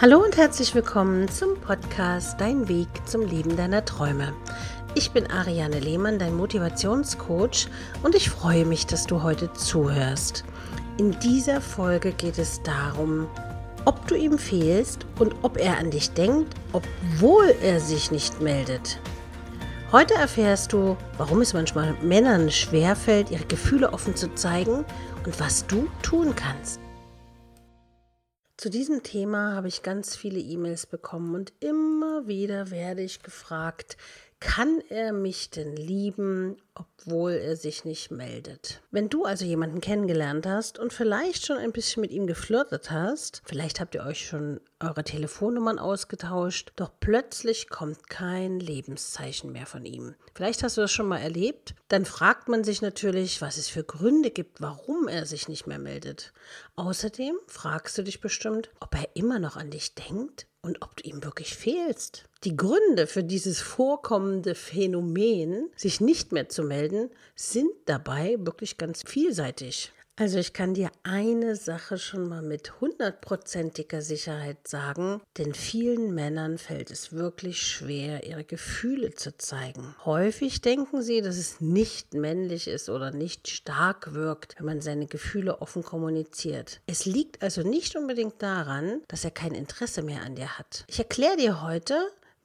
Hallo und herzlich willkommen zum Podcast Dein Weg zum Leben deiner Träume. Ich bin Ariane Lehmann, dein Motivationscoach und ich freue mich, dass du heute zuhörst. In dieser Folge geht es darum, ob du ihm fehlst und ob er an dich denkt, obwohl er sich nicht meldet. Heute erfährst du, warum es manchmal Männern schwerfällt, ihre Gefühle offen zu zeigen und was du tun kannst. Zu diesem Thema habe ich ganz viele E-Mails bekommen und immer wieder werde ich gefragt, kann er mich denn lieben, obwohl er sich nicht meldet? Wenn du also jemanden kennengelernt hast und vielleicht schon ein bisschen mit ihm geflirtet hast, vielleicht habt ihr euch schon eure Telefonnummern ausgetauscht, doch plötzlich kommt kein Lebenszeichen mehr von ihm. Vielleicht hast du das schon mal erlebt. Dann fragt man sich natürlich, was es für Gründe gibt, warum er sich nicht mehr meldet. Außerdem fragst du dich bestimmt, ob er immer noch an dich denkt und ob du ihm wirklich fehlst. Die Gründe für dieses vorkommende Phänomen, sich nicht mehr zu melden, sind dabei wirklich ganz vielseitig. Also ich kann dir eine Sache schon mal mit hundertprozentiger Sicherheit sagen, denn vielen Männern fällt es wirklich schwer, ihre Gefühle zu zeigen. Häufig denken sie, dass es nicht männlich ist oder nicht stark wirkt, wenn man seine Gefühle offen kommuniziert. Es liegt also nicht unbedingt daran, dass er kein Interesse mehr an dir hat. Ich erkläre dir heute,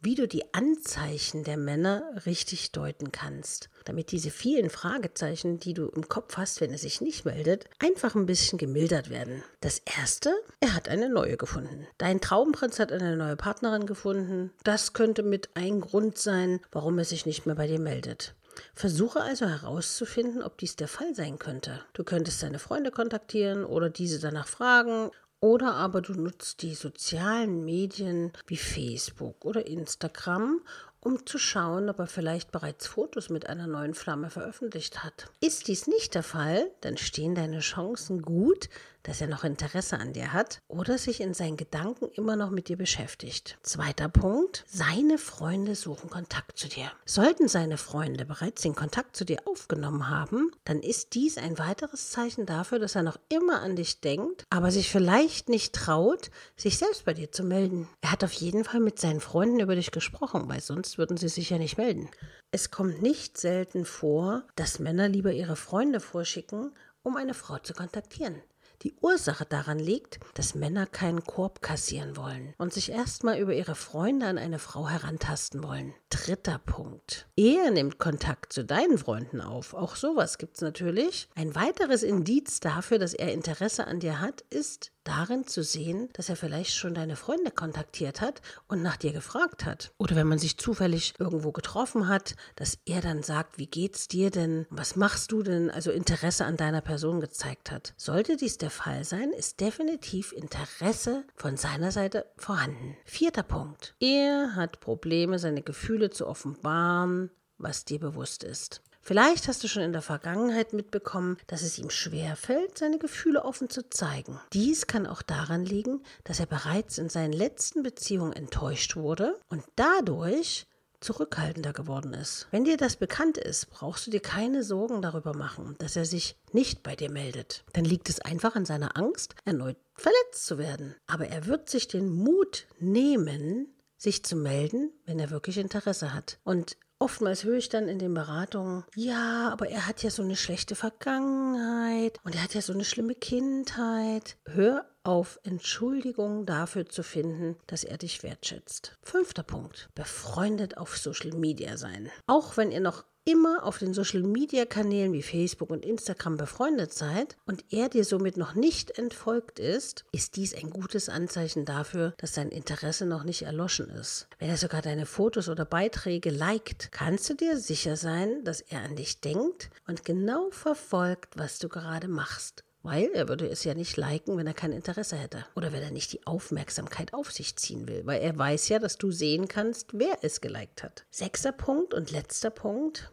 wie du die Anzeichen der Männer richtig deuten kannst, damit diese vielen Fragezeichen, die du im Kopf hast, wenn er sich nicht meldet, einfach ein bisschen gemildert werden. Das erste, er hat eine neue gefunden. Dein Traumprinz hat eine neue Partnerin gefunden. Das könnte mit ein Grund sein, warum er sich nicht mehr bei dir meldet. Versuche also herauszufinden, ob dies der Fall sein könnte. Du könntest seine Freunde kontaktieren oder diese danach fragen oder aber du nutzt die sozialen Medien wie Facebook oder Instagram, um zu schauen, ob er vielleicht bereits Fotos mit einer neuen Flamme veröffentlicht hat. Ist dies nicht der Fall, dann stehen deine Chancen gut, dass er noch Interesse an dir hat oder sich in seinen Gedanken immer noch mit dir beschäftigt. Zweiter Punkt, seine Freunde suchen Kontakt zu dir. Sollten seine Freunde bereits den Kontakt zu dir aufgenommen haben, dann ist dies ein weiteres Zeichen dafür, dass er noch immer an dich denkt, aber sich vielleicht nicht traut, sich selbst bei dir zu melden. Er hat auf jeden Fall mit seinen Freunden über dich gesprochen, weil sonst würden sie sich ja nicht melden. Es kommt nicht selten vor, dass Männer lieber ihre Freunde vorschicken, um eine Frau zu kontaktieren. Die Ursache daran liegt, dass Männer keinen Korb kassieren wollen und sich erstmal über ihre Freunde an eine Frau herantasten wollen. Dritter Punkt. Er nimmt Kontakt zu deinen Freunden auf. Auch sowas es natürlich. Ein weiteres Indiz dafür, dass er Interesse an dir hat, ist, darin zu sehen, dass er vielleicht schon deine Freunde kontaktiert hat und nach dir gefragt hat. Oder wenn man sich zufällig irgendwo getroffen hat, dass er dann sagt, wie geht's dir denn? Was machst du denn? Also Interesse an deiner Person gezeigt hat. Sollte dies der Fall sein, ist definitiv Interesse von seiner Seite vorhanden. Vierter Punkt. Er hat Probleme, seine Gefühle zu offenbaren, was dir bewusst ist. Vielleicht hast du schon in der Vergangenheit mitbekommen, dass es ihm schwer fällt, seine Gefühle offen zu zeigen. Dies kann auch daran liegen, dass er bereits in seinen letzten Beziehungen enttäuscht wurde und dadurch zurückhaltender geworden ist. Wenn dir das bekannt ist, brauchst du dir keine Sorgen darüber machen, dass er sich nicht bei dir meldet. Dann liegt es einfach an seiner Angst, erneut verletzt zu werden. Aber er wird sich den Mut nehmen, sich zu melden, wenn er wirklich Interesse hat. Und Oftmals höre ich dann in den Beratungen, ja, aber er hat ja so eine schlechte Vergangenheit und er hat ja so eine schlimme Kindheit. Hör auf Entschuldigung dafür zu finden, dass er dich wertschätzt. Fünfter Punkt. Befreundet auf Social Media sein. Auch wenn ihr noch immer auf den Social-Media-Kanälen wie Facebook und Instagram befreundet seid und er dir somit noch nicht entfolgt ist, ist dies ein gutes Anzeichen dafür, dass sein Interesse noch nicht erloschen ist. Wenn er sogar deine Fotos oder Beiträge liked, kannst du dir sicher sein, dass er an dich denkt und genau verfolgt, was du gerade machst. Weil er würde es ja nicht liken, wenn er kein Interesse hätte. Oder wenn er nicht die Aufmerksamkeit auf sich ziehen will. Weil er weiß ja, dass du sehen kannst, wer es geliked hat. Sechster Punkt und letzter Punkt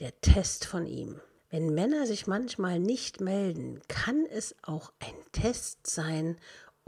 der Test von ihm. Wenn Männer sich manchmal nicht melden, kann es auch ein Test sein,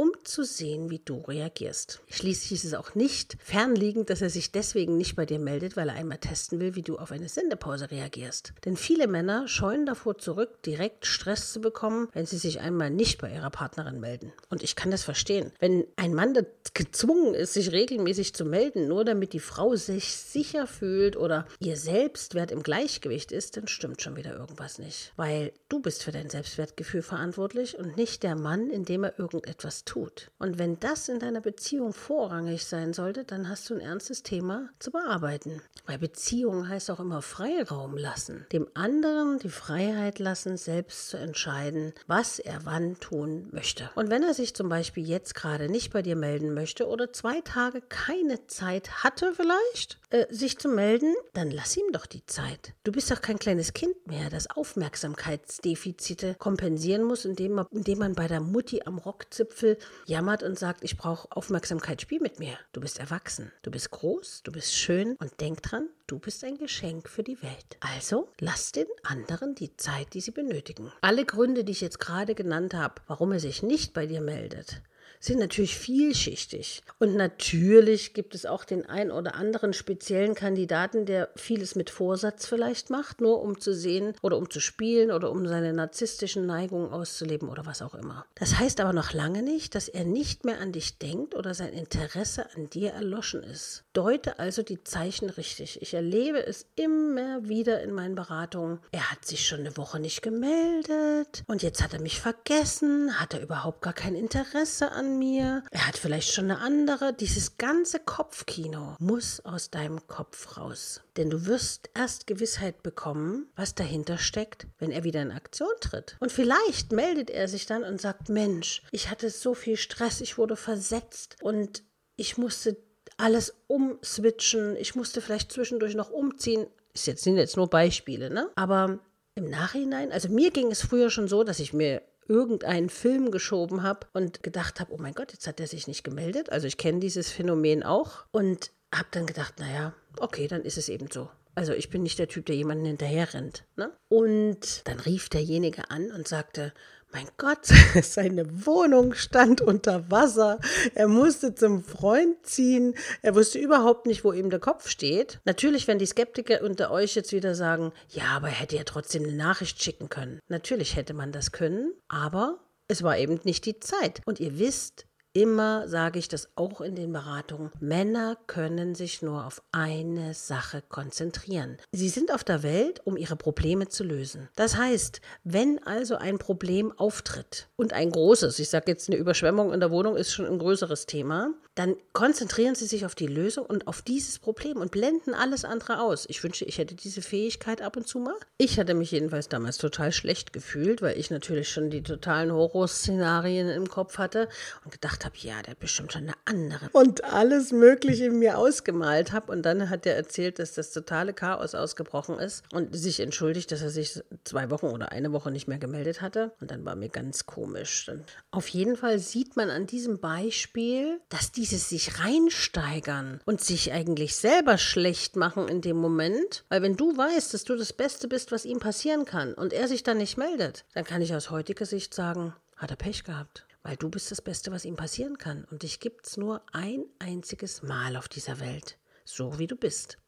um zu sehen, wie du reagierst. Schließlich ist es auch nicht fernliegend, dass er sich deswegen nicht bei dir meldet, weil er einmal testen will, wie du auf eine Sendepause reagierst. Denn viele Männer scheuen davor zurück, direkt Stress zu bekommen, wenn sie sich einmal nicht bei ihrer Partnerin melden. Und ich kann das verstehen. Wenn ein Mann gezwungen ist, sich regelmäßig zu melden, nur damit die Frau sich sicher fühlt oder ihr Selbstwert im Gleichgewicht ist, dann stimmt schon wieder irgendwas nicht. Weil du bist für dein Selbstwertgefühl verantwortlich und nicht der Mann, indem er irgendetwas tut. Und wenn das in deiner Beziehung vorrangig sein sollte, dann hast du ein ernstes Thema zu bearbeiten. Weil Beziehung heißt auch immer Freiraum lassen. Dem anderen die Freiheit lassen, selbst zu entscheiden, was er wann tun möchte. Und wenn er sich zum Beispiel jetzt gerade nicht bei dir melden möchte oder zwei Tage keine Zeit hatte vielleicht, äh, sich zu melden, dann lass ihm doch die Zeit. Du bist doch kein kleines Kind mehr, das Aufmerksamkeitsdefizite kompensieren muss, indem man, indem man bei der Mutti am Rockzipfel jammert und sagt, ich brauche Aufmerksamkeit, spiel mit mir. Du bist erwachsen, du bist groß, du bist schön und denk dran, du bist ein Geschenk für die Welt. Also lass den anderen die Zeit, die sie benötigen. Alle Gründe, die ich jetzt gerade genannt habe, warum er sich nicht bei dir meldet, sind natürlich vielschichtig. Und natürlich gibt es auch den ein oder anderen speziellen Kandidaten, der vieles mit Vorsatz vielleicht macht, nur um zu sehen oder um zu spielen oder um seine narzisstischen Neigungen auszuleben oder was auch immer. Das heißt aber noch lange nicht, dass er nicht mehr an dich denkt oder sein Interesse an dir erloschen ist. Deute also die Zeichen richtig. Ich erlebe es immer wieder in meinen Beratungen. Er hat sich schon eine Woche nicht gemeldet und jetzt hat er mich vergessen, hat er überhaupt gar kein Interesse an mir, er hat vielleicht schon eine andere. Dieses ganze Kopfkino muss aus deinem Kopf raus. Denn du wirst erst Gewissheit bekommen, was dahinter steckt, wenn er wieder in Aktion tritt. Und vielleicht meldet er sich dann und sagt, Mensch, ich hatte so viel Stress, ich wurde versetzt und ich musste alles umswitchen, ich musste vielleicht zwischendurch noch umziehen. Das sind jetzt nur Beispiele, ne? Aber im Nachhinein, also mir ging es früher schon so, dass ich mir irgendeinen Film geschoben habe und gedacht habe, oh mein Gott, jetzt hat er sich nicht gemeldet. Also ich kenne dieses Phänomen auch und habe dann gedacht, naja, okay, dann ist es eben so. Also ich bin nicht der Typ, der jemanden hinterher rennt. Ne? Und dann rief derjenige an und sagte, mein Gott, seine Wohnung stand unter Wasser. Er musste zum Freund ziehen. Er wusste überhaupt nicht, wo ihm der Kopf steht. Natürlich, wenn die Skeptiker unter euch jetzt wieder sagen, ja, aber er hätte ja trotzdem eine Nachricht schicken können. Natürlich hätte man das können, aber es war eben nicht die Zeit. Und ihr wisst, Immer sage ich das auch in den Beratungen. Männer können sich nur auf eine Sache konzentrieren. Sie sind auf der Welt, um ihre Probleme zu lösen. Das heißt, wenn also ein Problem auftritt und ein großes, ich sage jetzt eine Überschwemmung in der Wohnung ist schon ein größeres Thema, dann konzentrieren Sie sich auf die Lösung und auf dieses Problem und blenden alles andere aus. Ich wünsche, ich hätte diese Fähigkeit ab und zu mal. Ich hatte mich jedenfalls damals total schlecht gefühlt, weil ich natürlich schon die totalen Horrorszenarien im Kopf hatte und gedacht habe, ja, der hat bestimmt schon eine andere. Und alles Mögliche in mir ausgemalt habe. Und dann hat er erzählt, dass das totale Chaos ausgebrochen ist und sich entschuldigt, dass er sich zwei Wochen oder eine Woche nicht mehr gemeldet hatte. Und dann war mir ganz komisch. Dann auf jeden Fall sieht man an diesem Beispiel, dass die dieses sich reinsteigern und sich eigentlich selber schlecht machen in dem Moment, weil wenn du weißt, dass du das Beste bist, was ihm passieren kann und er sich dann nicht meldet, dann kann ich aus heutiger Sicht sagen, hat er Pech gehabt. Weil du bist das Beste, was ihm passieren kann. Und dich gibt es nur ein einziges Mal auf dieser Welt. So wie du bist.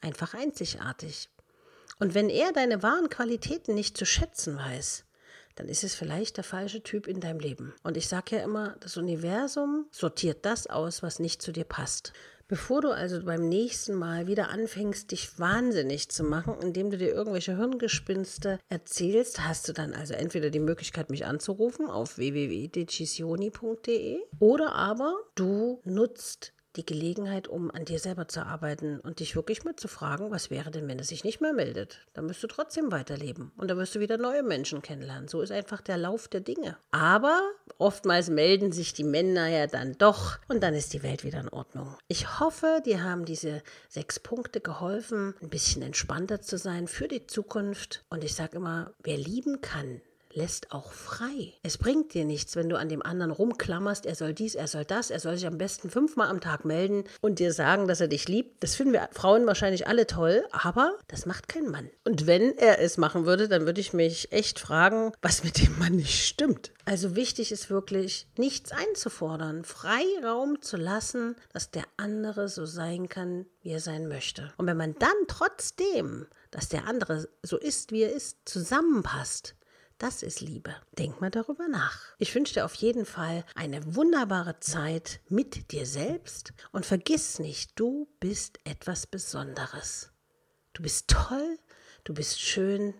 Einfach einzigartig. Und wenn er deine wahren Qualitäten nicht zu schätzen weiß, dann ist es vielleicht der falsche Typ in deinem Leben. Und ich sage ja immer, das Universum sortiert das aus, was nicht zu dir passt. Bevor du also beim nächsten Mal wieder anfängst, dich wahnsinnig zu machen, indem du dir irgendwelche Hirngespinste erzählst, hast du dann also entweder die Möglichkeit, mich anzurufen auf www.decisioni.de oder aber du nutzt die Gelegenheit, um an dir selber zu arbeiten und dich wirklich mal zu fragen, was wäre denn, wenn er sich nicht mehr meldet? Dann wirst du trotzdem weiterleben und dann wirst du wieder neue Menschen kennenlernen. So ist einfach der Lauf der Dinge. Aber oftmals melden sich die Männer ja dann doch und dann ist die Welt wieder in Ordnung. Ich hoffe, dir haben diese sechs Punkte geholfen, ein bisschen entspannter zu sein für die Zukunft. Und ich sage immer, wer lieben kann, lässt auch frei. Es bringt dir nichts, wenn du an dem anderen rumklammerst, er soll dies, er soll das, er soll sich am besten fünfmal am Tag melden und dir sagen, dass er dich liebt. Das finden wir Frauen wahrscheinlich alle toll, aber das macht kein Mann. Und wenn er es machen würde, dann würde ich mich echt fragen, was mit dem Mann nicht stimmt. Also wichtig ist wirklich, nichts einzufordern, Freiraum zu lassen, dass der andere so sein kann, wie er sein möchte. Und wenn man dann trotzdem, dass der andere so ist, wie er ist, zusammenpasst, das ist Liebe. Denk mal darüber nach. Ich wünsche dir auf jeden Fall eine wunderbare Zeit mit dir selbst und vergiss nicht, du bist etwas Besonderes. Du bist toll, du bist schön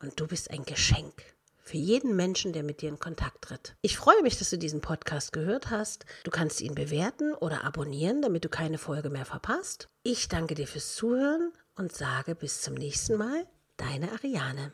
und du bist ein Geschenk für jeden Menschen, der mit dir in Kontakt tritt. Ich freue mich, dass du diesen Podcast gehört hast. Du kannst ihn bewerten oder abonnieren, damit du keine Folge mehr verpasst. Ich danke dir fürs Zuhören und sage bis zum nächsten Mal, deine Ariane.